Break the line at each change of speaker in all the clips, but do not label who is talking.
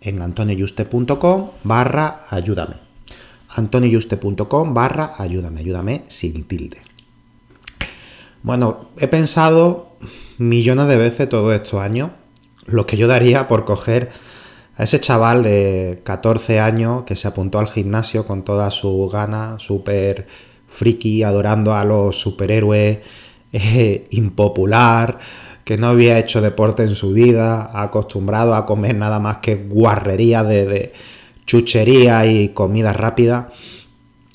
en antonioyuste.com barra ayúdame. antonioyuste.com barra ayúdame, ayúdame sin tilde. Bueno, he pensado millones de veces todos estos años lo que yo daría por coger a ese chaval de 14 años que se apuntó al gimnasio con toda su gana, súper friki, adorando a los superhéroes, eh, impopular, que no había hecho deporte en su vida, acostumbrado a comer nada más que guarrería de, chuchería y comida rápida.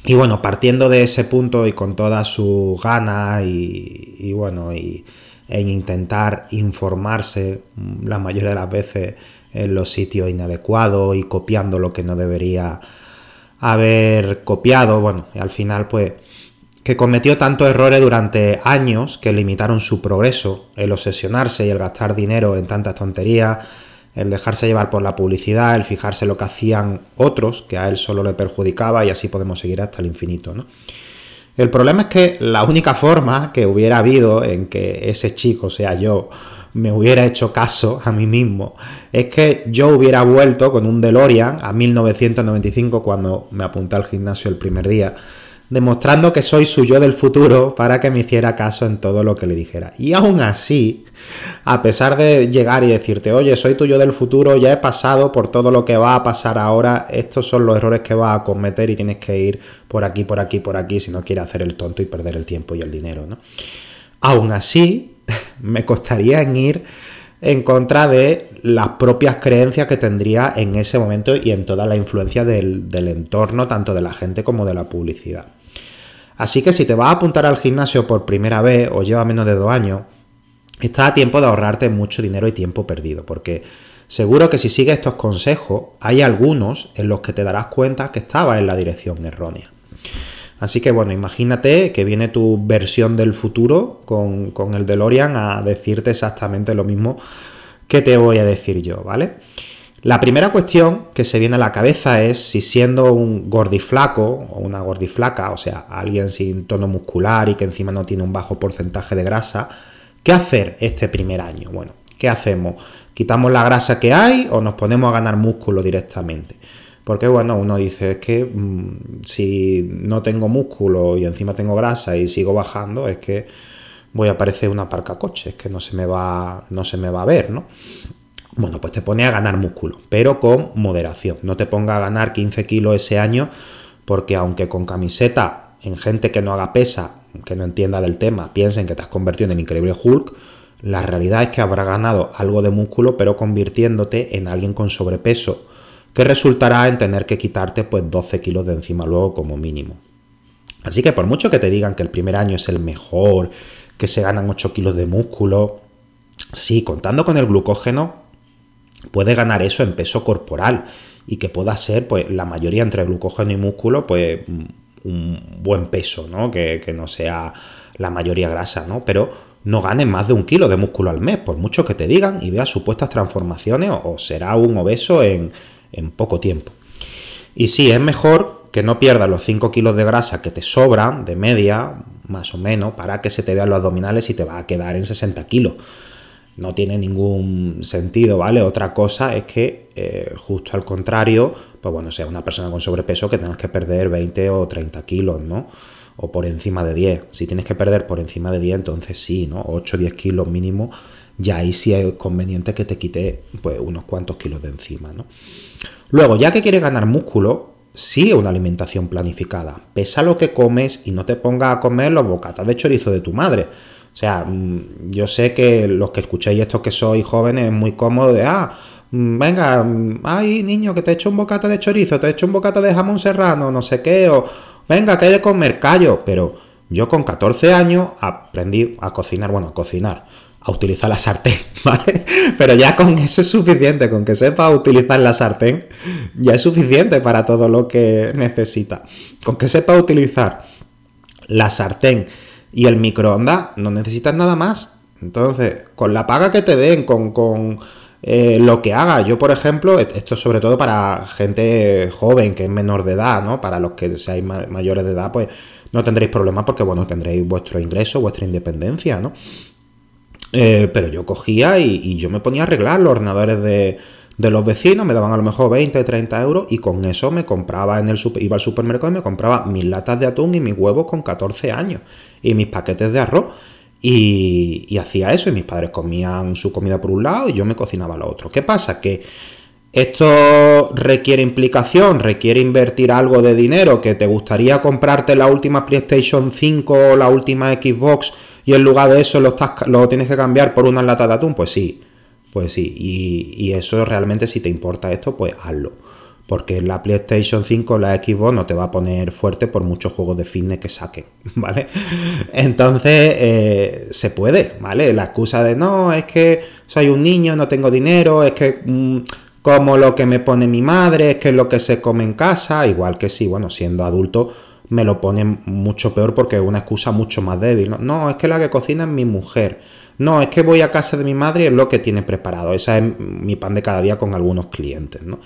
Y bueno, partiendo de ese punto y con toda su gana y, bueno, y, en intentar informarse la mayoría de las veces en los sitios inadecuados y copiando lo que no debería haber copiado, bueno, y al final pues que cometió tantos errores durante años que limitaron su progreso, el obsesionarse y el gastar dinero en tantas tonterías, el dejarse llevar por la publicidad, el fijarse lo que hacían otros, que a él solo le perjudicaba y así podemos seguir hasta el infinito. ¿no? El problema es que la única forma que hubiera habido en que ese chico, sea yo, me hubiera hecho caso a mí mismo, es que yo hubiera vuelto con un DeLorean a 1995 cuando me apunté al gimnasio el primer día demostrando que soy su yo del futuro para que me hiciera caso en todo lo que le dijera. Y aún así, a pesar de llegar y decirte, oye, soy tu yo del futuro, ya he pasado por todo lo que va a pasar ahora, estos son los errores que vas a cometer y tienes que ir por aquí, por aquí, por aquí, si no quieres hacer el tonto y perder el tiempo y el dinero, ¿no? Aún así, me costaría en ir en contra de las propias creencias que tendría en ese momento y en toda la influencia del, del entorno, tanto de la gente como de la publicidad. Así que si te vas a apuntar al gimnasio por primera vez o lleva menos de dos años, está a tiempo de ahorrarte mucho dinero y tiempo perdido, porque seguro que si sigues estos consejos, hay algunos en los que te darás cuenta que estabas en la dirección errónea. Así que bueno, imagínate que viene tu versión del futuro con, con el DeLorean a decirte exactamente lo mismo que te voy a decir yo, ¿vale? La primera cuestión que se viene a la cabeza es si siendo un gordiflaco o una gordiflaca, o sea, alguien sin tono muscular y que encima no tiene un bajo porcentaje de grasa, ¿qué hacer este primer año? Bueno, ¿qué hacemos? ¿Quitamos la grasa que hay o nos ponemos a ganar músculo directamente? Porque bueno, uno dice es que mm, si no tengo músculo y encima tengo grasa y sigo bajando, es que voy a parecer una parca coche, es que no se me va, no se me va a ver, ¿no? Bueno, pues te pone a ganar músculo, pero con moderación. No te ponga a ganar 15 kilos ese año, porque aunque con camiseta, en gente que no haga pesa, que no entienda del tema, piensen que te has convertido en el increíble Hulk, la realidad es que habrá ganado algo de músculo, pero convirtiéndote en alguien con sobrepeso, que resultará en tener que quitarte pues 12 kilos de encima luego como mínimo. Así que por mucho que te digan que el primer año es el mejor, que se ganan 8 kilos de músculo, sí, contando con el glucógeno, puede ganar eso en peso corporal y que pueda ser, pues, la mayoría entre glucógeno y músculo, pues, un buen peso, ¿no? Que, no sea la mayoría grasa, ¿no? Pero no ganes más de un kilo de músculo al mes, por mucho que te digan y veas supuestas transformaciones, o será un obeso en, en poco tiempo. Y sí, es mejor que no pierdas los 5 kilos de grasa que te sobran de media, más o menos, para que se te vean los abdominales y te va a quedar en 60 kilos. No tiene ningún sentido, ¿vale? Otra cosa es que, eh, justo al contrario, pues bueno, sea una persona con sobrepeso que tengas que perder 20 o 30 kilos, ¿no? O por encima de 10. Si tienes que perder por encima de 10, entonces sí, ¿no? 8 o 10 kilos mínimo, ya ahí sí es conveniente que te quite pues unos cuantos kilos de encima, ¿no? Luego, ya que quieres ganar músculo, sigue una alimentación planificada. Pesa lo que comes y no te pongas a comer los bocatas de chorizo de tu madre o sea, mm, yo sé que los que escuchéis esto que sois jóvenes es muy cómodo de, ah, mm, venga, mm, ay niño, que te he hecho un bocata de chorizo, te he hecho un bocata de jamón serrano, no sé qué, o venga, que hay de comer, callo. Pero yo con 14 años aprendí a cocinar, bueno, a cocinar, a utilizar la sartén, ¿vale? Pero ya con eso es suficiente, con que sepa utilizar la sartén, ya es suficiente para todo lo que necesita. Con que sepa utilizar la sartén y el microondas no necesitas nada más. Entonces, con la paga que te den, con, eh, lo que haga. Yo, por ejemplo, esto es sobre todo para gente joven, que es menor de edad, ¿no? Para los que seáis mayores de edad, pues no tendréis problemas porque, bueno, tendréis vuestro ingreso, vuestra independencia, ¿no? Eh, pero yo cogía y, y, yo me ponía a arreglar los ordenadores de, de los vecinos, me daban a lo mejor 20, 30 euros y con eso me compraba en el super, iba al supermercado y me compraba mis latas de atún y mis huevos con 14 años y mis paquetes de arroz. Y, hacía eso y mis padres comían su comida por un lado y yo me cocinaba lo otro. ¿Qué pasa? Que esto requiere implicación, requiere invertir algo de dinero, que te gustaría comprarte la última PlayStation 5 o la última Xbox y en lugar de eso lo, estás, lo tienes que cambiar por una lata de atún, pues sí, pues sí, y, eso realmente si te importa esto, pues hazlo porque la PlayStation 5 la Xbox no te va a poner fuerte por muchos juegos de fitness que saquen, ¿vale? Entonces, eh, se puede, ¿vale? La excusa de no, es que soy un niño, no tengo dinero, es que mm, como lo que me pone mi madre, es que es lo que se come en casa, igual que sí, bueno, siendo adulto me lo ponen mucho peor porque es una excusa mucho más débil. No es que la que cocina es mi mujer. No, es que voy a casa de mi madre es lo que tiene preparado. Esa es mi pan de cada día con algunos clientes, ¿no?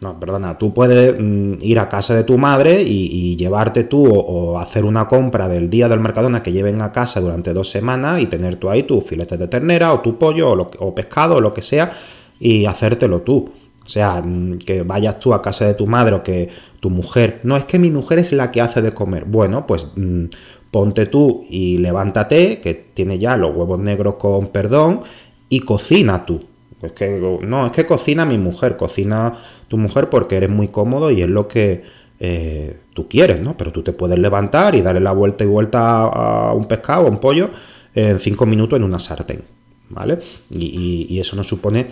No, perdona, tú puedes mm, ir a casa de tu madre y, llevarte tú o, hacer una compra del día del Mercadona que lleven a casa durante dos semanas y tener tú ahí tu filete de ternera o tu pollo o, pescado o lo que sea y hacértelo tú. O sea, mm, que vayas tú a casa de tu madre o que tu mujer... No, es que mi mujer es la que hace de comer. Bueno, pues mm, ponte tú y levántate, que tiene ya los huevos negros con perdón, y cocina tú. Es que, no, es que cocina mi mujer, cocina tu mujer porque eres muy cómodo y es lo que eh, tú quieres, ¿no? Pero tú te puedes levantar y darle la vuelta y vuelta a, un pescado, a un pollo, en cinco minutos en una sartén, ¿vale? Y, eso no supone,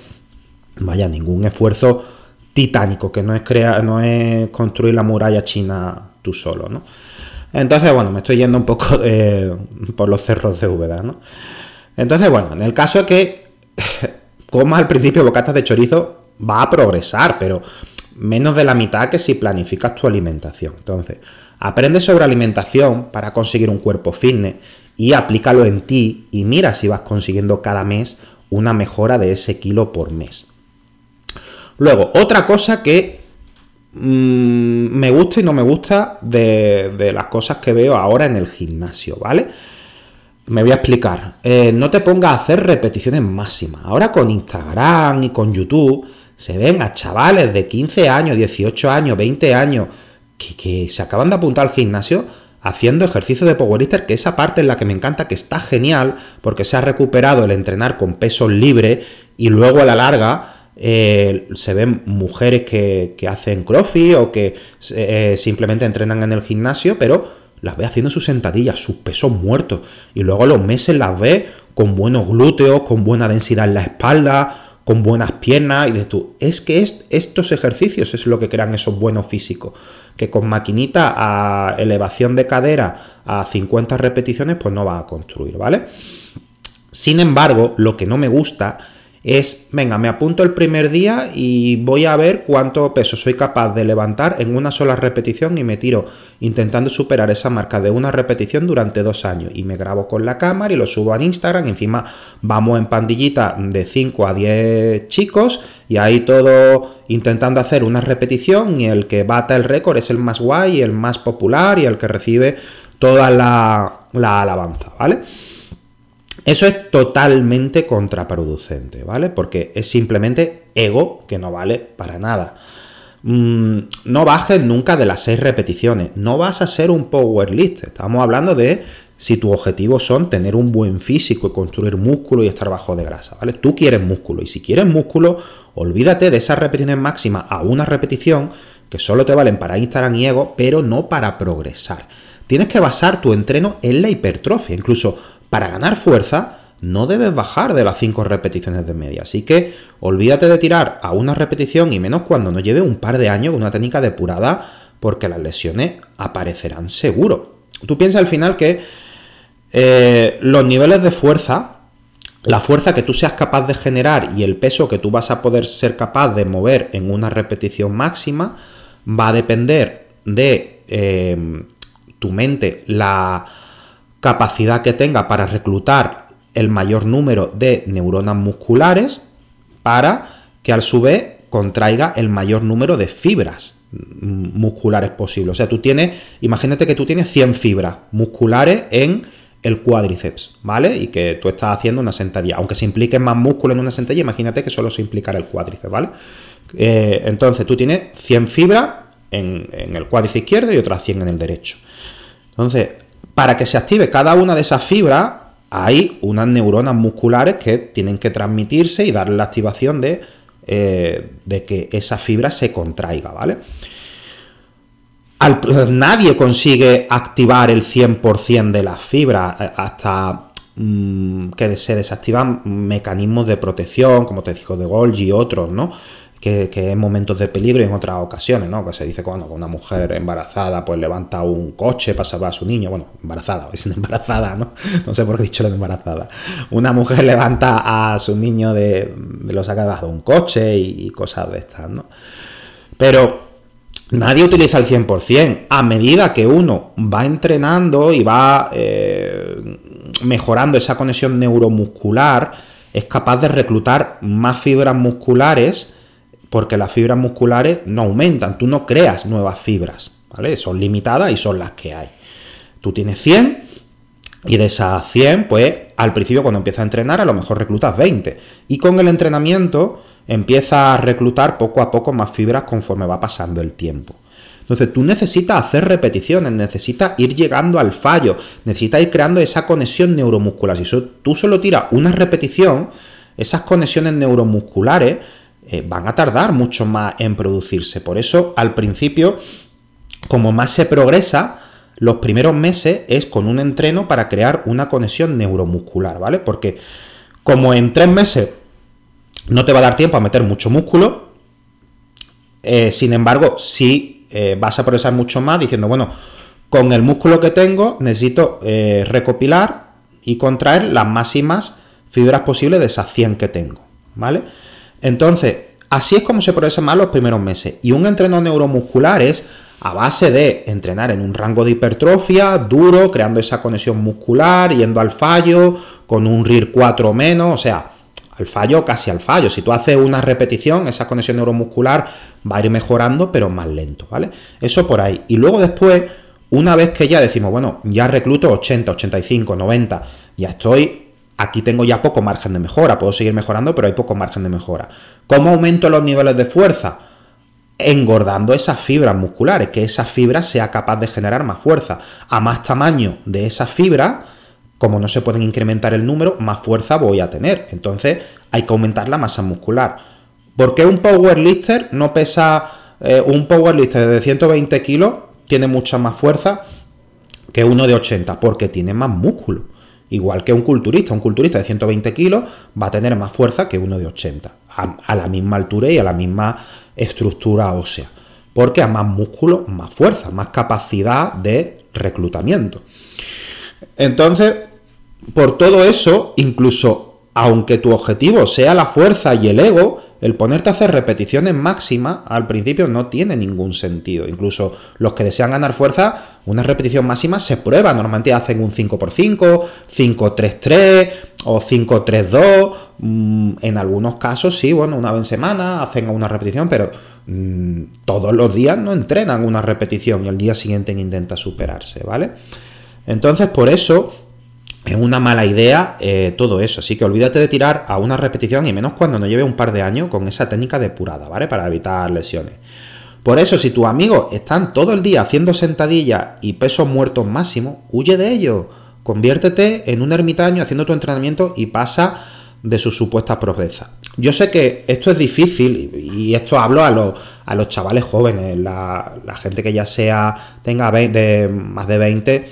vaya, ningún esfuerzo titánico, que no es, crear, no es construir la muralla china tú solo, ¿no? Entonces, bueno, me estoy yendo un poco por los cerros de Úbeda, ¿no? Entonces, bueno, en el caso que comas al principio bocatas de chorizo, va a progresar, pero menos de la mitad que si planificas tu alimentación. Entonces, aprende sobre alimentación para conseguir un cuerpo fitness y aplícalo en ti y mira si vas consiguiendo cada mes una mejora de ese kilo por mes. Luego, otra cosa que mm, me gusta y no me gusta de, de las cosas que veo ahora en el gimnasio, ¿vale? Me voy a explicar. Eh, no te pongas a hacer repeticiones máximas. Ahora con Instagram y con YouTube se ven a chavales de 15 años, 18 años, 20 años que, se acaban de apuntar al gimnasio haciendo ejercicio de powerlifter, que esa parte es la que me encanta, que está genial, porque se ha recuperado el entrenar con pesos libres y luego a la larga eh, se ven mujeres que, hacen crossfit o que eh, simplemente entrenan en el gimnasio, pero las ve haciendo sus sentadillas, sus pesos muertos. Y luego los meses las ve con buenos glúteos, con buena densidad en la espalda, con buenas piernas. Y de tú, es que estos ejercicios es lo que crean esos buenos físicos. Que con maquinita a elevación de cadera a 50 repeticiones, pues no va a construir, ¿vale? Sin embargo, lo que no me gusta es, venga, me apunto el primer día y voy a ver cuánto peso soy capaz de levantar en una sola repetición y me tiro intentando superar esa marca de una repetición durante dos años. Y me grabo con la cámara y lo subo a Instagram. encima vamos en pandillita de 5 a 10 chicos y ahí todo intentando hacer una repetición y el que bata el récord es el más guay, el más popular y el que recibe toda la, la alabanza, ¿vale? Eso es totalmente contraproducente, ¿vale? Porque es simplemente ego que no vale para nada. Mm, no bajes nunca de las seis repeticiones. No vas a ser un powerlifter. Estamos hablando de si tu objetivo son tener un buen físico y construir músculo y estar bajo de grasa, ¿vale? Tú quieres músculo y si quieres músculo, olvídate de esas repeticiones máximas a una repetición que solo te valen para Instagram y ego, pero no para progresar. Tienes que basar tu entreno en la hipertrofia, incluso para ganar fuerza no debes bajar de las 5 repeticiones de media. Así que olvídate de tirar a una repetición y menos cuando no lleve un par de años con una técnica depurada porque las lesiones aparecerán seguro. Tú piensas al final que eh, los niveles de fuerza, la fuerza que tú seas capaz de generar y el peso que tú vas a poder ser capaz de mover en una repetición máxima va a depender de eh, tu mente, la capacidad que tenga para reclutar el mayor número de neuronas musculares para que a su vez contraiga el mayor número de fibras musculares posible. O sea, tú tienes, imagínate que tú tienes 100 fibras musculares en el cuádriceps, ¿vale? Y que tú estás haciendo una sentadilla. Aunque se implique más músculo en una sentadilla, imagínate que solo se implicara el cuádriceps, ¿vale? Eh, entonces tú tienes 100 fibras en, en el cuádriceps izquierdo y otras 100 en el derecho. Entonces, para que se active cada una de esas fibras, hay unas neuronas musculares que tienen que transmitirse y darle la activación de, eh, que esa fibra se contraiga, ¿vale? nadie consigue activar el 100% de las fibras eh, hasta mm, que se desactivan mecanismos de protección, como te digo, de Golgi y otros, ¿no? Que, en momentos de peligro y en otras ocasiones, ¿no? Que se dice cuando una mujer embarazada pues levanta un coche para salvar a su niño, bueno, embarazada, es embarazada, ¿no? No sé por qué he dicho lo de embarazada. Una mujer levanta a su niño de, lo saca debajo de un coche y, cosas de estas, ¿no? Pero nadie utiliza el 100%. A medida que uno va entrenando y va eh, mejorando esa conexión neuromuscular, es capaz de reclutar más fibras musculares porque las fibras musculares no aumentan, tú no creas nuevas fibras, ¿vale? Son limitadas y son las que hay. Tú tienes 100 y de esas 100, pues al principio cuando empiezas a entrenar a lo mejor reclutas 20 y con el entrenamiento empiezas a reclutar poco a poco más fibras conforme va pasando el tiempo. Entonces tú necesitas hacer repeticiones, necesitas ir llegando al fallo, necesitas ir creando esa conexión neuromuscular. Si tú solo tiras una repetición, esas conexiones neuromusculares eh, van a tardar mucho más en producirse. Por eso, al principio, como más se progresa, los primeros meses es con un entreno para crear una conexión neuromuscular, ¿vale? Porque como en tres meses no te va a dar tiempo a meter mucho músculo, eh, sin embargo, sí eh, vas a progresar mucho más diciendo, bueno, con el músculo que tengo necesito recopilar y contraer las máximas fibras posibles de esas 100 que tengo, ¿vale? Entonces, así es como se progresa más los primeros meses. Y un entreno neuromuscular es a base de entrenar en un rango de hipertrofia duro, creando esa conexión muscular, yendo al fallo, con un RIR 4 menos, o sea, al fallo casi al fallo. Si tú haces una repetición, esa conexión neuromuscular va a ir mejorando, pero más lento, ¿vale? Eso por ahí. Y luego después, una vez que ya decimos, bueno, ya recluto 80, 85, 90, ya estoy Aquí tengo ya poco margen de mejora, puedo seguir mejorando, pero hay poco margen de mejora. ¿Cómo aumento los niveles de fuerza? Engordando esas fibras musculares, que esa fibra sea capaz de generar más fuerza. A más tamaño de esa fibra, como no se pueden incrementar el número, más fuerza voy a tener. Entonces hay que aumentar la masa muscular. ¿Por qué un powerlifter no pesa, eh, un powerlifter de 120 kilos tiene mucha más fuerza que uno de 80? Porque tiene más músculo. Igual que un culturista, un culturista de 120 kilos va a tener más fuerza que uno de 80, a, la misma altura y a la misma estructura ósea, porque a más músculo, más fuerza, más capacidad de reclutamiento. Entonces, por todo eso, incluso aunque tu objetivo sea la fuerza y el ego, el ponerte a hacer repeticiones máximas al principio no tiene ningún sentido. Incluso los que desean ganar fuerza, una repetición máxima se prueba. Normalmente hacen un 5x5, 5-3-3 o 5-3-2. Mm, en algunos casos sí, bueno, una vez en semana hacen una repetición, pero mm, todos los días no entrenan una repetición y al día siguiente intenta superarse, ¿vale? Entonces por eso es una mala idea eh, todo eso. Así que olvídate de tirar a una repetición y menos cuando no lleve un par de años con esa técnica depurada, ¿vale? Para evitar lesiones. Por eso, si tus amigos están todo el día haciendo sentadillas y pesos muertos máximos, huye de ellos. Conviértete en un ermitaño haciendo tu entrenamiento y pasa de sus supuestas progresas. Yo sé que esto es difícil y esto hablo a los, a los chavales jóvenes, la, gente que ya sea tenga más de 20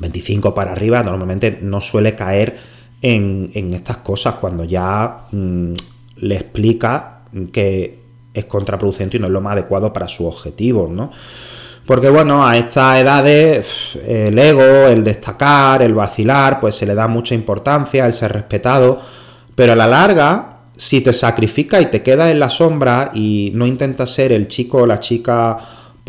25 para arriba, normalmente no suele caer en, estas cosas cuando ya mm, le explica que es contraproducente y no es lo más adecuado para su objetivo, ¿no? Porque bueno, a estas edades el ego, el destacar, el vacilar, pues se le da mucha importancia, el ser respetado, pero a la larga, si te sacrifica y te queda en la sombra y no intentas ser el chico o la chica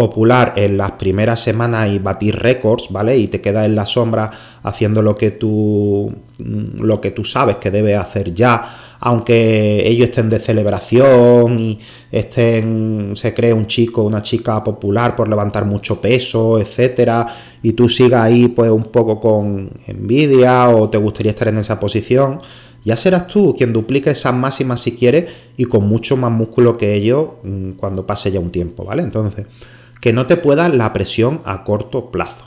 popular en las primeras semanas y batir récords, ¿vale? Y te quedas en la sombra haciendo lo que tú mm, lo que tú sabes que debes hacer ya, aunque ellos estén de celebración y estén se cree un chico, una chica popular por levantar mucho peso, etcétera, y tú sigas ahí pues un poco con envidia o te gustaría estar en esa posición, ya serás tú quien duplique esas máximas si quieres y con mucho más músculo que ellos mm, cuando pase ya un tiempo, ¿vale? Entonces, que no te pueda la presión a corto plazo.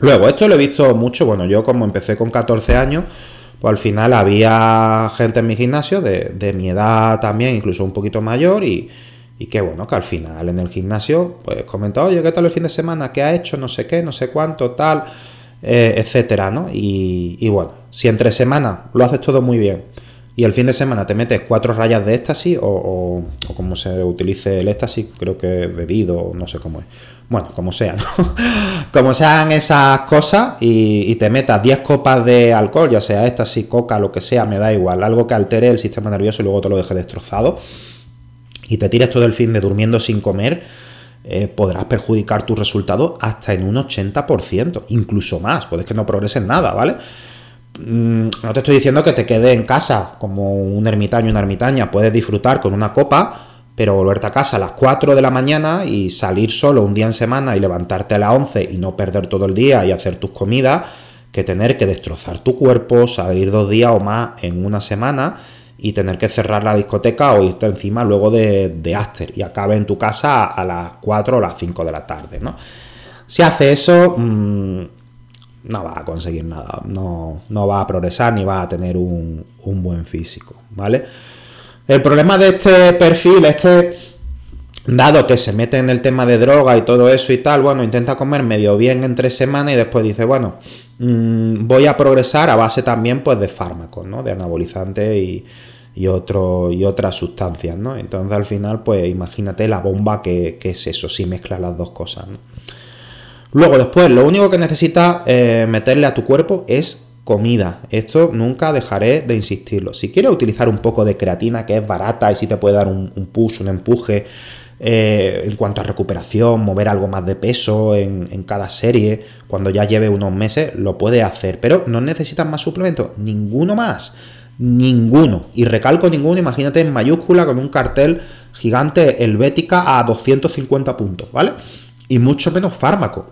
Luego, esto lo he visto mucho, bueno, yo como empecé con 14 años, pues al final había gente en mi gimnasio de, mi edad también, incluso un poquito mayor, y, y que bueno, que al final en el gimnasio, pues comentaba, oye, ¿qué tal el fin de semana? ¿Qué ha hecho? No sé qué, no sé cuánto, tal, eh, etcétera, ¿no? Y, y bueno, si entre semanas lo haces todo muy bien, y el fin de semana te metes cuatro rayas de éxtasis o, como se utilice el éxtasis, creo que bebido, no sé cómo es. Bueno, como sea, ¿no? como sean esas cosas y, te metas 10 copas de alcohol, ya sea éxtasis, coca, lo que sea, me da igual, algo que altere el sistema nervioso y luego te lo deje destrozado y te tires todo el fin de durmiendo sin comer, eh, podrás perjudicar tu resultado hasta en un 80%, incluso más, puedes que no progreses nada, ¿vale? Mm, no te estoy diciendo que te quede en casa como un ermitaño, una ermitaña, puedes disfrutar con una copa, pero volverte a casa a las 4 de la mañana y salir solo un día en semana y levantarte a las 11 y no perder todo el día y hacer tus comidas, que tener que destrozar tu cuerpo, salir dos días o más en una semana y tener que cerrar la discoteca o irte encima luego de, de after y acabe en tu casa a las 4 o las 5 de la tarde, ¿no? Si hace eso, mmm, no va a conseguir nada, no, no va a progresar ni va a tener un, buen físico, ¿vale? El problema de este perfil es que, dado que se mete en el tema de droga y todo eso y tal, bueno, intenta comer medio bien en tres semanas y después dice, bueno, mm, voy a progresar a base también pues de fármacos, ¿no? De anabolizantes y, y, y otras sustancias, ¿no? Entonces al final, pues imagínate la bomba que, que es eso, si mezcla las dos cosas, ¿no? Luego, después, lo único que necesitas eh, meterle a tu cuerpo es comida. Esto nunca dejaré de insistirlo. Si quieres utilizar un poco de creatina, que es barata y si te puede dar un, push, un empuje eh, en cuanto a recuperación, mover algo más de peso en, cada serie, cuando ya lleve unos meses, lo puedes hacer. Pero no necesitas más suplementos, ninguno más. Ninguno. Y recalco ninguno, imagínate en mayúscula con un cartel gigante helvética a 250 puntos, ¿vale? Y mucho menos fármaco.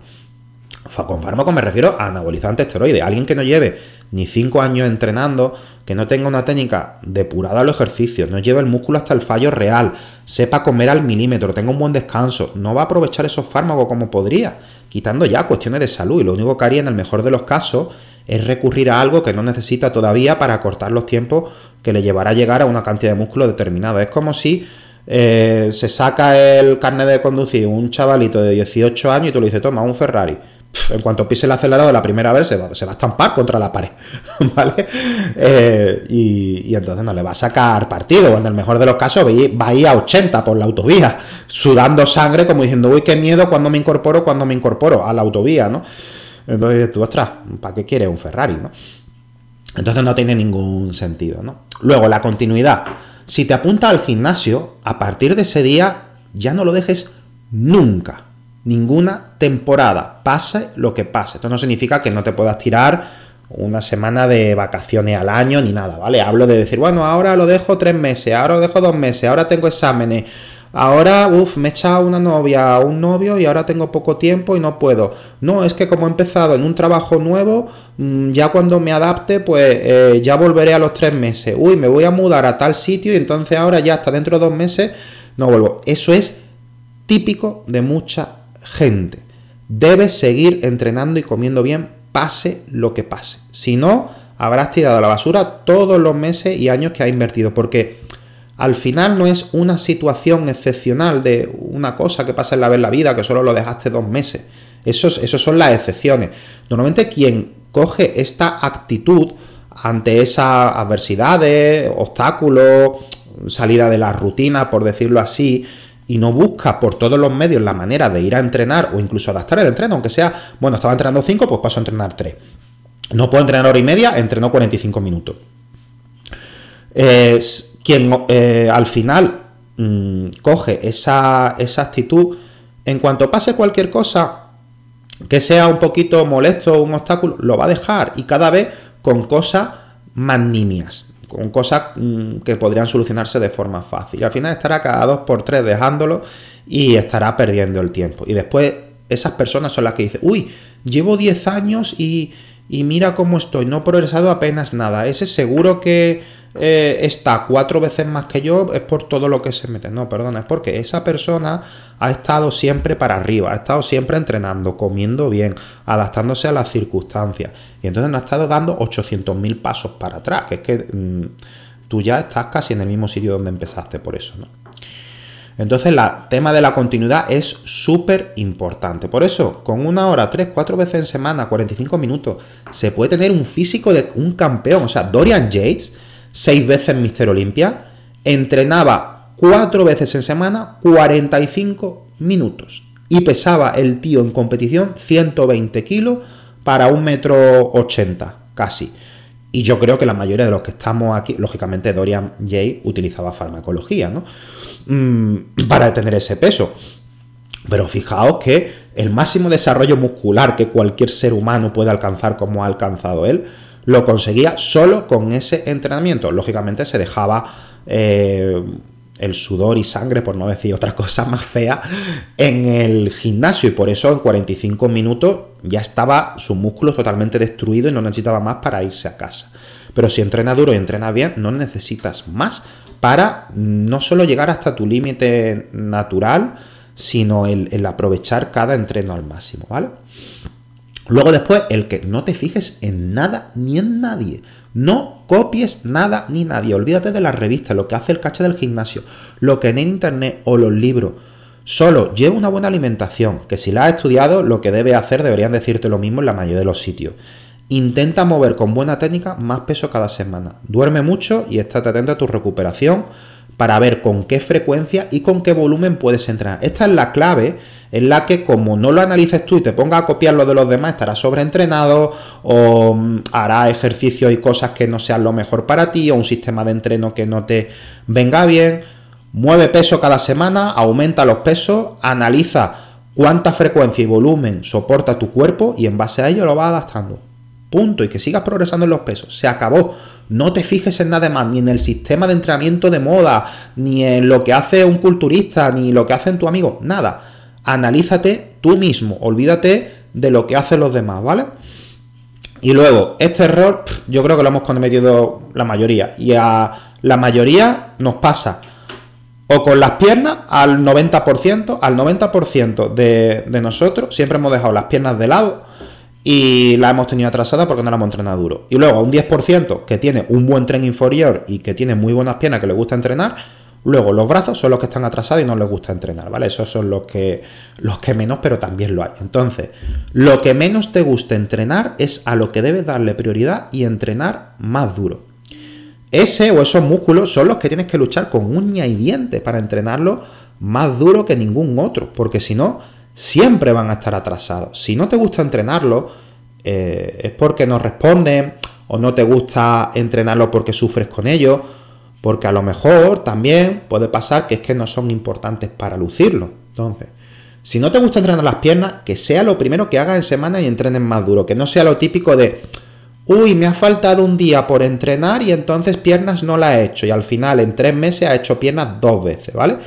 Con fármaco me refiero a anabolizante esteroide. Alguien que no lleve ni 5 años entrenando, que no tenga una técnica depurada a los ejercicios, no lleve el músculo hasta el fallo real, sepa comer al milímetro, tenga un buen descanso, no va a aprovechar esos fármacos como podría, quitando ya cuestiones de salud. Y lo único que haría en el mejor de los casos es recurrir a algo que no necesita todavía para cortar los tiempos que le llevará a llegar a una cantidad de músculo determinada. Es como si eh, se saca el carnet de conducir un chavalito de 18 años y tú le dices, toma, un Ferrari en cuanto pise el acelerador la primera vez se va, a estampar contra la pared, ¿vale? Eh, y, entonces no le va a sacar partido, en el mejor de los casos va a ir a 80 por la autovía, sudando sangre como diciendo, uy, qué miedo cuando me incorporo, cuando me incorporo a la autovía, ¿no? Entonces tú, ostras, ¿para qué quieres un Ferrari, no? Entonces no tiene ningún sentido, ¿no? Luego, la continuidad. Si te apuntas al gimnasio, a partir de ese día ya no lo dejes nunca. Ninguna temporada. Pase lo que pase. Esto no significa que no te puedas tirar una semana de vacaciones al año ni nada, ¿vale? Hablo de decir, bueno, ahora lo dejo tres meses, ahora lo dejo dos meses, ahora tengo exámenes, ahora, uff, me he echado una novia un novio y ahora tengo poco tiempo y no puedo. No, es que como he empezado en un trabajo nuevo, mm, ya cuando me adapte, pues eh, ya volveré a los tres meses. Uy, me voy a mudar a tal sitio y entonces ahora ya hasta dentro de dos meses no vuelvo. Eso es típico de mucha gente. Debes seguir entrenando y comiendo bien pase lo que pase. Si no, habrás tirado a la basura todos los meses y años que has invertido, porque al final no es una situación excepcional de una cosa que pasa en la vez la vida, que solo lo dejaste dos meses. Esos, esos son las excepciones. Normalmente quien coge esta actitud ante esas adversidades, obstáculos, salida de la rutina, por decirlo así, y no busca por todos los medios la manera de ir a entrenar o incluso adaptar el entreno, aunque sea, bueno, estaba entrenando 5, pues paso a entrenar 3. No puedo entrenar hora y media, entreno 45 minutos. quien eh, al final mm, coge esa, esa actitud, en cuanto pase cualquier cosa que sea un poquito molesto, un obstáculo, lo va a dejar y cada vez con cosas más nimias con cosas mm, que podrían solucionarse de forma fácil. Al final estará cada dos por tres dejándolo y estará perdiendo el tiempo. Y después esas personas son las que dicen, uy, llevo 10 años y, y mira cómo estoy, no he progresado apenas nada. Ese seguro que eh, está cuatro veces más que yo es por todo lo que se mete. No, perdona, es porque esa persona ha estado siempre para arriba, ha estado siempre entrenando, comiendo bien, adaptándose a las circunstancias. Y entonces no ha estado dando 800.000 pasos para atrás, que es que mm, tú ya estás casi en el mismo sitio donde empezaste por eso, ¿no? Entonces, el tema de la continuidad es súper importante. Por eso, con una hora, tres, cuatro veces en semana, 45 minutos, se puede tener un físico de un campeón. O sea, Dorian Yates seis veces Mister Olimpia, entrenaba cuatro veces en semana 45 minutos y pesaba el tío en competición 120 kilos para un metro 80 casi. Y yo creo que la mayoría de los que estamos aquí, lógicamente Dorian Jay utilizaba farmacología, ¿no? Mm, para tener ese peso. Pero fijaos que el máximo desarrollo muscular que cualquier ser humano puede alcanzar como ha alcanzado él, lo conseguía solo con ese entrenamiento. Lógicamente se dejaba eh, el sudor y sangre, por no decir otra cosa más fea, en el gimnasio y por eso en 45 minutos ya estaba sus músculos totalmente destruidos y no necesitaba más para irse a casa. Pero si entrena duro y entrena bien, no necesitas más para no solo llegar hasta tu límite natural, sino el, el aprovechar cada entreno al máximo, ¿vale? Luego después, el que no te fijes en nada ni en nadie. No copies nada ni nadie. Olvídate de las revistas, lo que hace el caché del gimnasio, lo que en internet o los libros. Solo lleva una buena alimentación, que si la has estudiado, lo que debe hacer deberían decirte lo mismo en la mayoría de los sitios. Intenta mover con buena técnica más peso cada semana. Duerme mucho y estate atento a tu recuperación para ver con qué frecuencia y con qué volumen puedes entrenar. Esta es la clave en la que como no lo analices tú y te pongas a copiar lo de los demás, estarás sobreentrenado o mm, hará ejercicios y cosas que no sean lo mejor para ti o un sistema de entreno que no te venga bien. Mueve peso cada semana, aumenta los pesos, analiza cuánta frecuencia y volumen soporta tu cuerpo y en base a ello lo vas adaptando. Punto. Y que sigas progresando en los pesos. Se acabó. No te fijes en nada más, ni en el sistema de entrenamiento de moda, ni en lo que hace un culturista, ni lo que hacen tu amigo. Nada analízate tú mismo, olvídate de lo que hacen los demás, ¿vale? Y luego, este error yo creo que lo hemos cometido la mayoría. Y a la mayoría nos pasa o con las piernas al 90%, al 90% de, de nosotros siempre hemos dejado las piernas de lado y las hemos tenido atrasadas porque no las hemos entrenado duro. Y luego a un 10% que tiene un buen tren inferior y que tiene muy buenas piernas que le gusta entrenar, Luego, los brazos son los que están atrasados y no les gusta entrenar, ¿vale? Esos son los que, menos, pero también lo hay. Entonces, lo que menos te gusta entrenar es a lo que debes darle prioridad y entrenar más duro. Ese o esos músculos son los que tienes que luchar con uña y dientes para entrenarlo más duro que ningún otro, porque si no, siempre van a estar atrasados. Si no te gusta entrenarlo, eh, es porque no responden o no te gusta entrenarlo porque sufres con ello, porque a lo mejor también puede pasar que es que no son importantes para lucirlo. Entonces, si no te gusta entrenar las piernas, que sea lo primero que hagas en semana y entrenes más duro, que no sea lo típico de, uy, me ha faltado un día por entrenar y entonces piernas no la he hecho y al final en tres meses ha hecho piernas dos veces, ¿vale?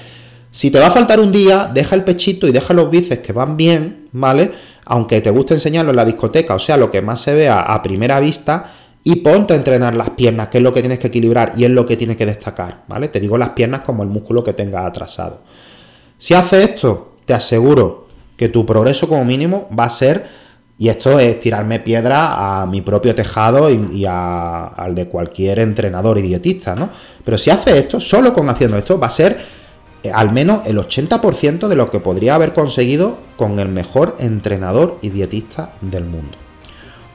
Si te va a faltar un día, deja el pechito y deja los bíceps que van bien, ¿vale? Aunque te guste enseñarlo en la discoteca, o sea, lo que más se vea a primera vista, y ponte a entrenar las piernas, que es lo que tienes que equilibrar y es lo que tienes que destacar, ¿vale? Te digo las piernas como el músculo que tengas atrasado. Si haces esto, te aseguro que tu progreso como mínimo va a ser, y esto es tirarme piedra a mi propio tejado y, al de cualquier entrenador y dietista, ¿no? Pero si haces esto, solo con haciendo esto, va a ser eh, al menos el 80% de lo que podría haber conseguido con el mejor entrenador y dietista del mundo.